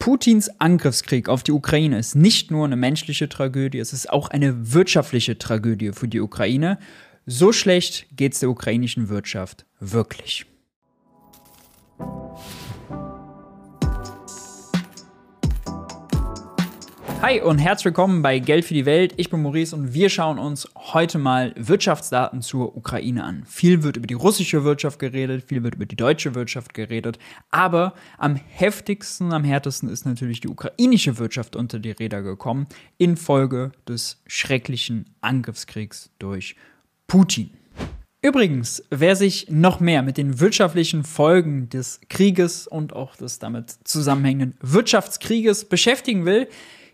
Putins Angriffskrieg auf die Ukraine ist nicht nur eine menschliche Tragödie, es ist auch eine wirtschaftliche Tragödie für die Ukraine. So schlecht geht es der ukrainischen Wirtschaft wirklich. Hi und herzlich willkommen bei Geld für die Welt. Ich bin Maurice und wir schauen uns heute mal Wirtschaftsdaten zur Ukraine an. Viel wird über die russische Wirtschaft geredet, viel wird über die deutsche Wirtschaft geredet, aber am heftigsten, am härtesten ist natürlich die ukrainische Wirtschaft unter die Räder gekommen infolge des schrecklichen Angriffskriegs durch Putin. Übrigens, wer sich noch mehr mit den wirtschaftlichen Folgen des Krieges und auch des damit zusammenhängenden Wirtschaftskrieges beschäftigen will,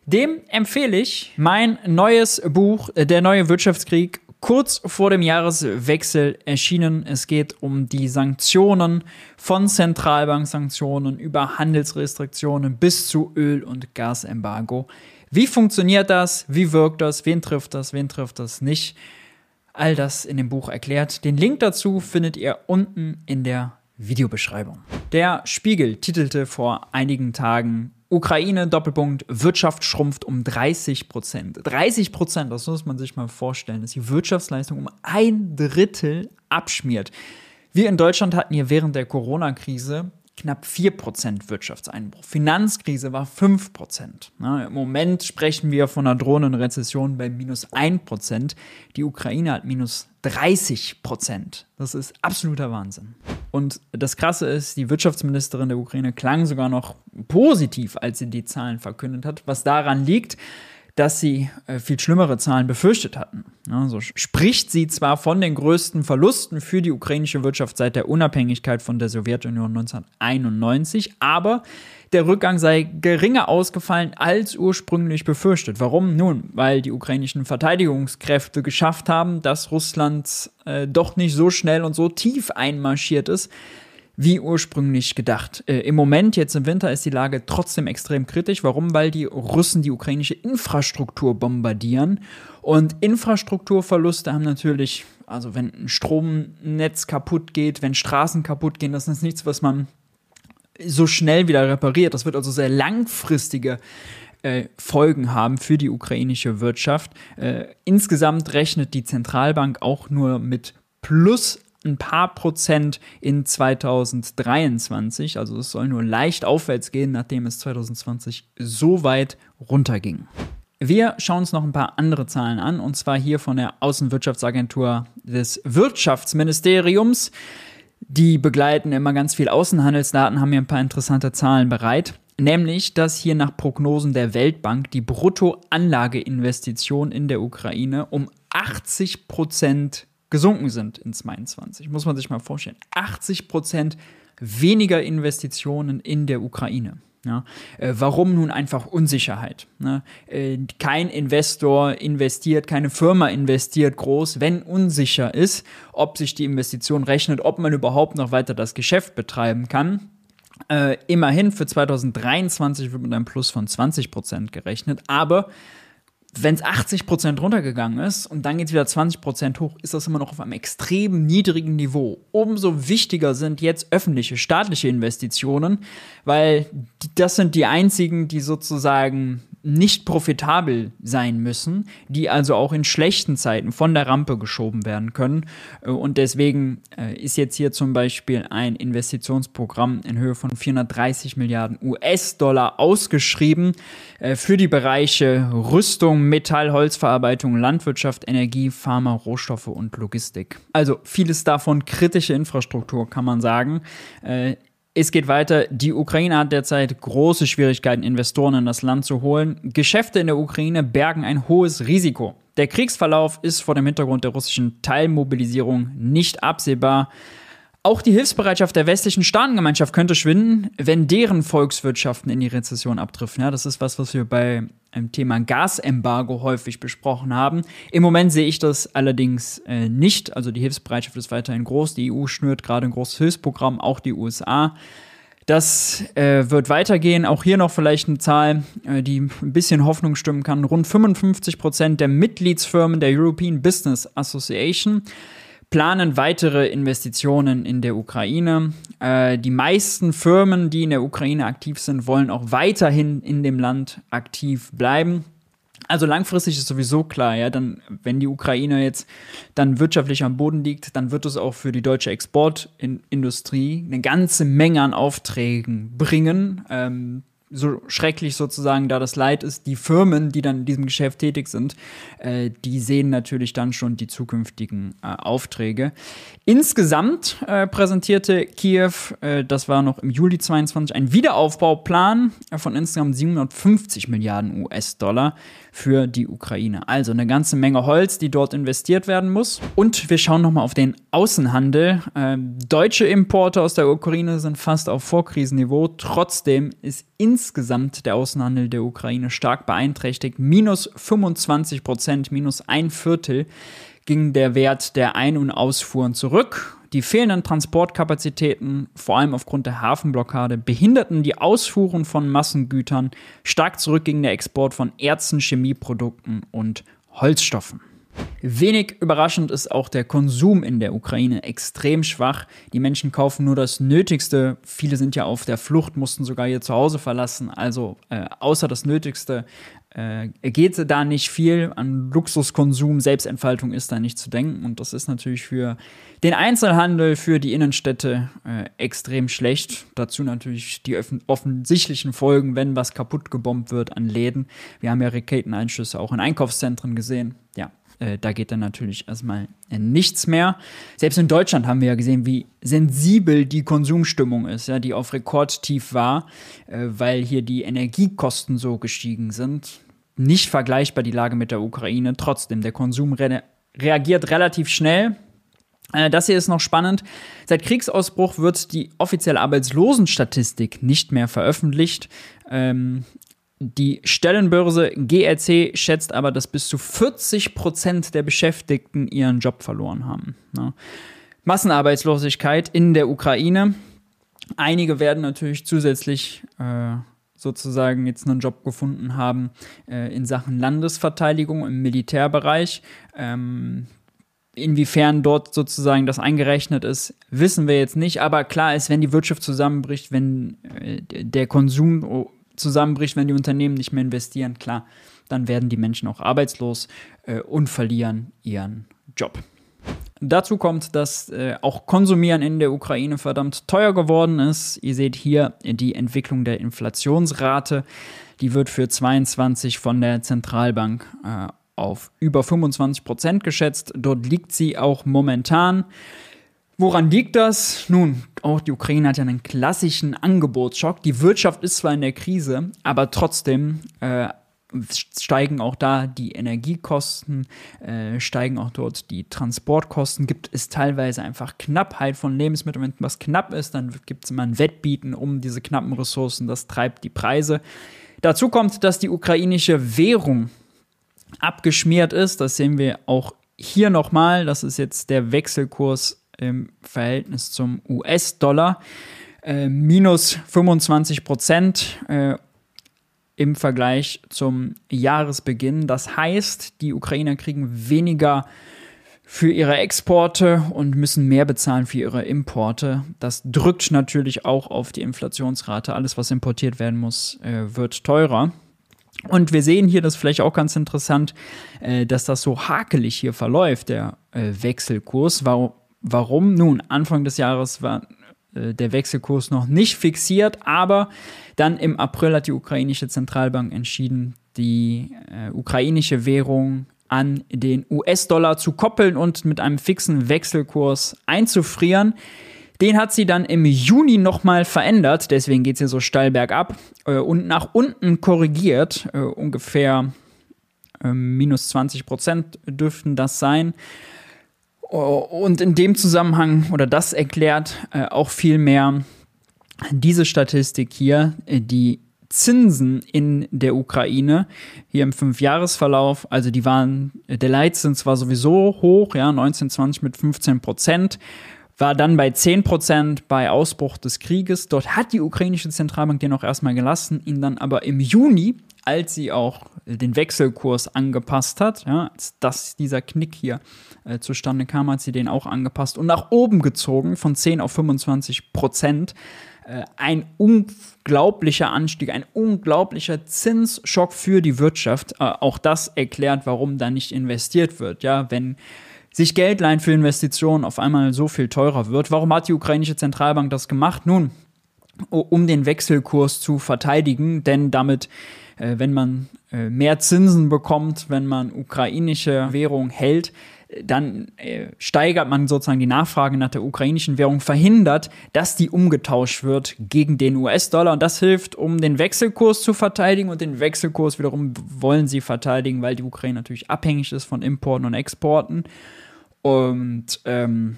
dem empfehle ich mein neues Buch, äh, Der neue Wirtschaftskrieg, kurz vor dem Jahreswechsel erschienen. Es geht um die Sanktionen von Zentralbanksanktionen über Handelsrestriktionen bis zu Öl- und Gasembargo. Wie funktioniert das? Wie wirkt das? Wen trifft das? Wen trifft das nicht? All das in dem Buch erklärt. Den Link dazu findet ihr unten in der Videobeschreibung. Der Spiegel titelte vor einigen Tagen Ukraine, Doppelpunkt, Wirtschaft schrumpft um 30 Prozent. 30 Prozent, das muss man sich mal vorstellen, dass die Wirtschaftsleistung um ein Drittel abschmiert. Wir in Deutschland hatten hier während der Corona-Krise knapp 4% Wirtschaftseinbruch. Finanzkrise war 5%. Na, Im Moment sprechen wir von einer drohenden Rezession bei minus 1%. Die Ukraine hat minus 30%. Das ist absoluter Wahnsinn. Und das Krasse ist, die Wirtschaftsministerin der Ukraine klang sogar noch positiv, als sie die Zahlen verkündet hat, was daran liegt, dass sie äh, viel schlimmere Zahlen befürchtet hatten. Ja, so spricht sie zwar von den größten Verlusten für die ukrainische Wirtschaft seit der Unabhängigkeit von der Sowjetunion 1991, aber der Rückgang sei geringer ausgefallen als ursprünglich befürchtet. Warum? Nun, weil die ukrainischen Verteidigungskräfte geschafft haben, dass Russland äh, doch nicht so schnell und so tief einmarschiert ist, wie ursprünglich gedacht. Äh, Im Moment, jetzt im Winter, ist die Lage trotzdem extrem kritisch. Warum? Weil die Russen die ukrainische Infrastruktur bombardieren. Und Infrastrukturverluste haben natürlich, also wenn ein Stromnetz kaputt geht, wenn Straßen kaputt gehen, das ist nichts, was man so schnell wieder repariert. Das wird also sehr langfristige äh, Folgen haben für die ukrainische Wirtschaft. Äh, insgesamt rechnet die Zentralbank auch nur mit plus ein paar Prozent in 2023. Also es soll nur leicht aufwärts gehen, nachdem es 2020 so weit runterging. Wir schauen uns noch ein paar andere Zahlen an, und zwar hier von der Außenwirtschaftsagentur des Wirtschaftsministeriums. Die begleiten immer ganz viel Außenhandelsdaten, haben hier ein paar interessante Zahlen bereit. Nämlich, dass hier nach Prognosen der Weltbank die Bruttoanlageinvestition in der Ukraine um 80 Prozent gesunken sind in 22. Muss man sich mal vorstellen. 80 Prozent weniger Investitionen in der Ukraine. Ja, äh, warum nun einfach Unsicherheit? Ne? Äh, kein Investor investiert, keine Firma investiert groß, wenn unsicher ist, ob sich die Investition rechnet, ob man überhaupt noch weiter das Geschäft betreiben kann. Äh, immerhin für 2023 wird mit einem Plus von 20 Prozent gerechnet, aber wenn es 80% runtergegangen ist und dann geht es wieder 20% hoch, ist das immer noch auf einem extrem niedrigen Niveau. Umso wichtiger sind jetzt öffentliche, staatliche Investitionen, weil das sind die einzigen, die sozusagen nicht profitabel sein müssen, die also auch in schlechten Zeiten von der Rampe geschoben werden können. Äh, und deswegen äh, ist jetzt hier zum Beispiel ein Investitionsprogramm in Höhe von 430 Milliarden US-Dollar ausgeschrieben äh, für die Bereiche Rüstung, Metall, Holzverarbeitung, Landwirtschaft, Energie, Pharma, Rohstoffe und Logistik. Also vieles davon kritische Infrastruktur, kann man sagen. Es geht weiter. Die Ukraine hat derzeit große Schwierigkeiten, Investoren in das Land zu holen. Geschäfte in der Ukraine bergen ein hohes Risiko. Der Kriegsverlauf ist vor dem Hintergrund der russischen Teilmobilisierung nicht absehbar. Auch die Hilfsbereitschaft der westlichen Staatengemeinschaft könnte schwinden, wenn deren Volkswirtschaften in die Rezession abdriften. Ja, das ist was, was wir bei Thema Gasembargo häufig besprochen haben. Im Moment sehe ich das allerdings äh, nicht. Also die Hilfsbereitschaft ist weiterhin groß. Die EU schnürt gerade ein großes Hilfsprogramm, auch die USA. Das äh, wird weitergehen. Auch hier noch vielleicht eine Zahl, äh, die ein bisschen Hoffnung stimmen kann. Rund 55 Prozent der Mitgliedsfirmen der European Business Association planen weitere Investitionen in der Ukraine. Äh, die meisten Firmen, die in der Ukraine aktiv sind, wollen auch weiterhin in dem Land aktiv bleiben. Also langfristig ist sowieso klar, ja, dann, wenn die Ukraine jetzt dann wirtschaftlich am Boden liegt, dann wird es auch für die deutsche Exportindustrie eine ganze Menge an Aufträgen bringen. Ähm, so schrecklich sozusagen da das Leid ist, die Firmen, die dann in diesem Geschäft tätig sind, äh, die sehen natürlich dann schon die zukünftigen äh, Aufträge. Insgesamt äh, präsentierte Kiew, äh, das war noch im Juli 22, einen Wiederaufbauplan von insgesamt 750 Milliarden US-Dollar für die Ukraine. Also eine ganze Menge Holz, die dort investiert werden muss. Und wir schauen nochmal auf den Außenhandel. Ähm, deutsche Importe aus der Ukraine sind fast auf Vorkrisenniveau. Trotzdem ist insgesamt der Außenhandel der Ukraine stark beeinträchtigt. Minus 25 Prozent, minus ein Viertel ging der Wert der Ein- und Ausfuhren zurück. Die fehlenden Transportkapazitäten, vor allem aufgrund der Hafenblockade, behinderten die Ausfuhren von Massengütern. Stark zurück ging der Export von Erzen, Chemieprodukten und Holzstoffen. Wenig überraschend ist auch der Konsum in der Ukraine extrem schwach. Die Menschen kaufen nur das Nötigste. Viele sind ja auf der Flucht, mussten sogar ihr Zuhause verlassen. Also äh, außer das Nötigste äh, geht da nicht viel. An Luxuskonsum, Selbstentfaltung ist da nicht zu denken. Und das ist natürlich für den Einzelhandel, für die Innenstädte äh, extrem schlecht. Dazu natürlich die offensichtlichen Folgen, wenn was kaputt gebombt wird an Läden. Wir haben ja Raketeneinschüsse auch in Einkaufszentren gesehen. Ja, äh, da geht dann natürlich erstmal äh, nichts mehr. Selbst in Deutschland haben wir ja gesehen, wie sensibel die Konsumstimmung ist, ja, die auf Rekordtief war, äh, weil hier die Energiekosten so gestiegen sind. Nicht vergleichbar die Lage mit der Ukraine. Trotzdem, der Konsum re reagiert relativ schnell. Äh, das hier ist noch spannend. Seit Kriegsausbruch wird die offizielle Arbeitslosenstatistik nicht mehr veröffentlicht. Ähm, die Stellenbörse GRC schätzt aber, dass bis zu 40 Prozent der Beschäftigten ihren Job verloren haben. Ne? Massenarbeitslosigkeit in der Ukraine. Einige werden natürlich zusätzlich äh, sozusagen jetzt einen Job gefunden haben äh, in Sachen Landesverteidigung im Militärbereich. Ähm, Inwiefern dort sozusagen das eingerechnet ist, wissen wir jetzt nicht. Aber klar ist, wenn die Wirtschaft zusammenbricht, wenn äh, der Konsum zusammenbricht, wenn die Unternehmen nicht mehr investieren, klar, dann werden die Menschen auch arbeitslos äh, und verlieren ihren Job. Dazu kommt, dass äh, auch Konsumieren in der Ukraine verdammt teuer geworden ist. Ihr seht hier die Entwicklung der Inflationsrate. Die wird für 22 von der Zentralbank äh, auf über 25 Prozent geschätzt. Dort liegt sie auch momentan. Woran liegt das? Nun, auch die Ukraine hat ja einen klassischen Angebotsschock. Die Wirtschaft ist zwar in der Krise, aber trotzdem äh, steigen auch da die Energiekosten, äh, steigen auch dort die Transportkosten, gibt es teilweise einfach Knappheit von Lebensmitteln. Wenn was knapp ist, dann gibt es immer ein Wettbieten um diese knappen Ressourcen, das treibt die Preise. Dazu kommt, dass die ukrainische Währung abgeschmiert ist. Das sehen wir auch hier nochmal. Das ist jetzt der Wechselkurs im Verhältnis zum US-Dollar. Äh, minus 25 Prozent äh, im Vergleich zum Jahresbeginn. Das heißt, die Ukrainer kriegen weniger für ihre Exporte und müssen mehr bezahlen für ihre Importe. Das drückt natürlich auch auf die Inflationsrate. Alles, was importiert werden muss, äh, wird teurer. Und wir sehen hier, das ist vielleicht auch ganz interessant, äh, dass das so hakelig hier verläuft, der äh, Wechselkurs. Warum? Warum? Nun, Anfang des Jahres war äh, der Wechselkurs noch nicht fixiert, aber dann im April hat die ukrainische Zentralbank entschieden, die äh, ukrainische Währung an den US-Dollar zu koppeln und mit einem fixen Wechselkurs einzufrieren. Den hat sie dann im Juni nochmal verändert, deswegen geht es hier so steil bergab äh, und nach unten korrigiert. Äh, ungefähr äh, minus 20 Prozent dürften das sein. Und in dem Zusammenhang, oder das erklärt äh, auch viel mehr diese Statistik hier, äh, die Zinsen in der Ukraine hier im Fünfjahresverlauf, also die waren, äh, der Leitzins war sowieso hoch, ja, 1920 mit 15 Prozent, war dann bei 10 Prozent bei Ausbruch des Krieges. Dort hat die ukrainische Zentralbank den auch erstmal gelassen, ihn dann aber im Juni, als sie auch den Wechselkurs angepasst hat. Ja, dass dieser Knick hier äh, zustande kam, hat sie den auch angepasst und nach oben gezogen von 10 auf 25 Prozent. Äh, ein unglaublicher Anstieg, ein unglaublicher Zinsschock für die Wirtschaft. Äh, auch das erklärt, warum da nicht investiert wird. Ja, wenn sich Geld leihen für Investitionen auf einmal so viel teurer wird. Warum hat die ukrainische Zentralbank das gemacht? Nun, um den Wechselkurs zu verteidigen, denn damit, äh, wenn man äh, mehr Zinsen bekommt, wenn man ukrainische Währung hält, dann äh, steigert man sozusagen die Nachfrage nach der ukrainischen Währung, verhindert, dass die umgetauscht wird gegen den US-Dollar. Und das hilft, um den Wechselkurs zu verteidigen. Und den Wechselkurs wiederum wollen sie verteidigen, weil die Ukraine natürlich abhängig ist von Importen und Exporten. Und ähm,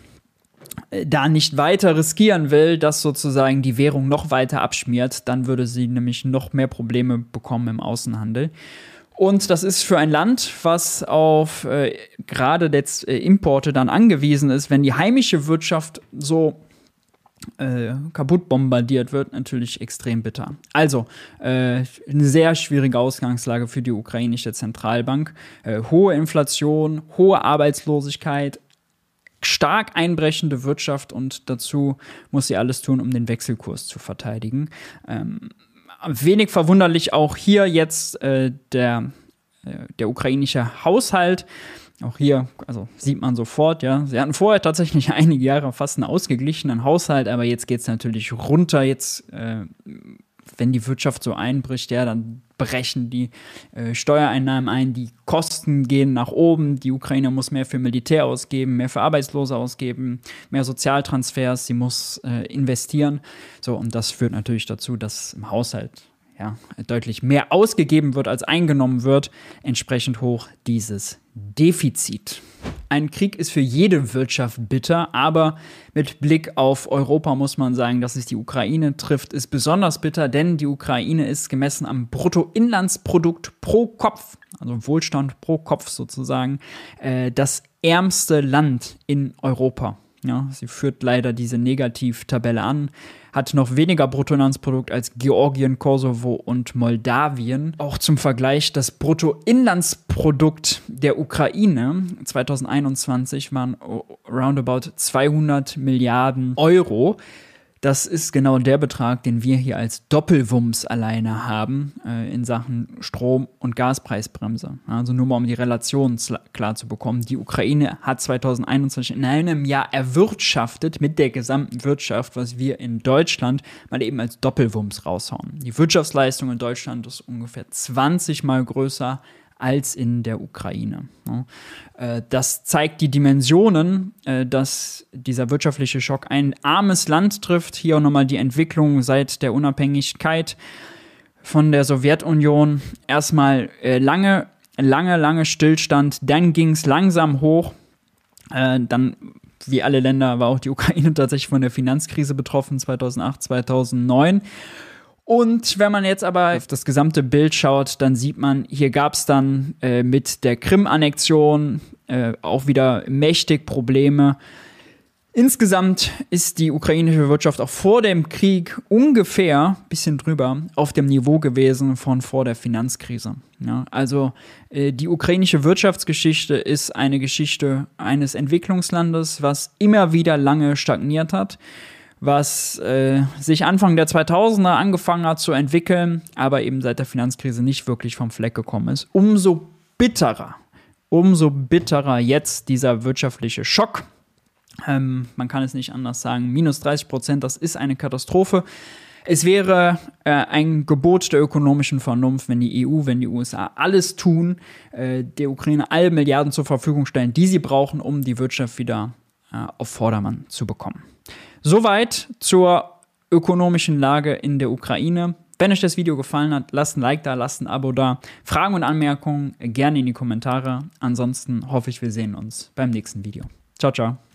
da nicht weiter riskieren will, dass sozusagen die Währung noch weiter abschmiert, dann würde sie nämlich noch mehr Probleme bekommen im Außenhandel. Und das ist für ein Land, was auf äh, gerade jetzt äh, Importe dann angewiesen ist, wenn die heimische Wirtschaft so äh, kaputt bombardiert wird, natürlich extrem bitter. Also, äh, eine sehr schwierige Ausgangslage für die ukrainische Zentralbank. Äh, hohe Inflation, hohe Arbeitslosigkeit, stark einbrechende Wirtschaft und dazu muss sie alles tun, um den Wechselkurs zu verteidigen. Ähm, wenig verwunderlich auch hier jetzt äh, der, äh, der ukrainische Haushalt. Auch hier, also sieht man sofort, ja. Sie hatten vorher tatsächlich einige Jahre fast einen ausgeglichenen Haushalt, aber jetzt geht es natürlich runter. Jetzt äh, wenn die Wirtschaft so einbricht, ja, dann brechen die äh, Steuereinnahmen ein, die Kosten gehen nach oben, die Ukraine muss mehr für Militär ausgeben, mehr für Arbeitslose ausgeben, mehr Sozialtransfers, sie muss äh, investieren. So, und das führt natürlich dazu, dass im Haushalt ja, deutlich mehr ausgegeben wird, als eingenommen wird, entsprechend hoch dieses Defizit. Ein Krieg ist für jede Wirtschaft bitter, aber mit Blick auf Europa muss man sagen, dass es die Ukraine trifft, ist besonders bitter, denn die Ukraine ist gemessen am Bruttoinlandsprodukt pro Kopf, also Wohlstand pro Kopf sozusagen, äh, das ärmste Land in Europa. Ja, sie führt leider diese Negativtabelle an, hat noch weniger Bruttoinlandsprodukt als Georgien, Kosovo und Moldawien. Auch zum Vergleich, das Bruttoinlandsprodukt der Ukraine 2021 waren roundabout 200 Milliarden Euro. Das ist genau der Betrag, den wir hier als Doppelwumms alleine haben äh, in Sachen Strom- und Gaspreisbremse. Also nur mal um die Relation klar zu bekommen. Die Ukraine hat 2021 in einem Jahr erwirtschaftet mit der gesamten Wirtschaft, was wir in Deutschland mal eben als Doppelwumms raushauen. Die Wirtschaftsleistung in Deutschland ist ungefähr 20 mal größer als in der Ukraine. Äh, das zeigt die Dimensionen, äh, dass dieser wirtschaftliche Schock ein armes Land trifft. Hier auch nochmal die Entwicklung seit der Unabhängigkeit von der Sowjetunion. Erstmal äh, lange, lange, lange Stillstand, dann ging es langsam hoch. Dann wie alle Länder war auch die Ukraine tatsächlich von der Finanzkrise betroffen 2008, 2009. Und wenn man jetzt aber auf das gesamte Bild schaut, dann sieht man, hier gab es dann äh, mit der Krim-Annexion äh, auch wieder mächtig Probleme. Insgesamt ist die ukrainische Wirtschaft auch vor dem Krieg ungefähr, bisschen drüber, auf dem Niveau gewesen von vor der Finanzkrise. Ja, also äh, die ukrainische Wirtschaftsgeschichte ist eine Geschichte eines Entwicklungslandes, was immer wieder lange stagniert hat was äh, sich Anfang der 2000er angefangen hat zu entwickeln, aber eben seit der Finanzkrise nicht wirklich vom Fleck gekommen ist. Umso bitterer, umso bitterer jetzt dieser wirtschaftliche Schock. Ähm, man kann es nicht anders sagen. Minus 30 Prozent, das ist eine Katastrophe. Es wäre äh, ein Gebot der ökonomischen Vernunft, wenn die EU, wenn die USA alles tun, äh, der Ukraine alle Milliarden zur Verfügung stellen, die sie brauchen, um die Wirtschaft wieder auf Vordermann zu bekommen. Soweit zur ökonomischen Lage in der Ukraine. Wenn euch das Video gefallen hat, lasst ein Like da, lasst ein Abo da. Fragen und Anmerkungen gerne in die Kommentare. Ansonsten hoffe ich, wir sehen uns beim nächsten Video. Ciao, ciao.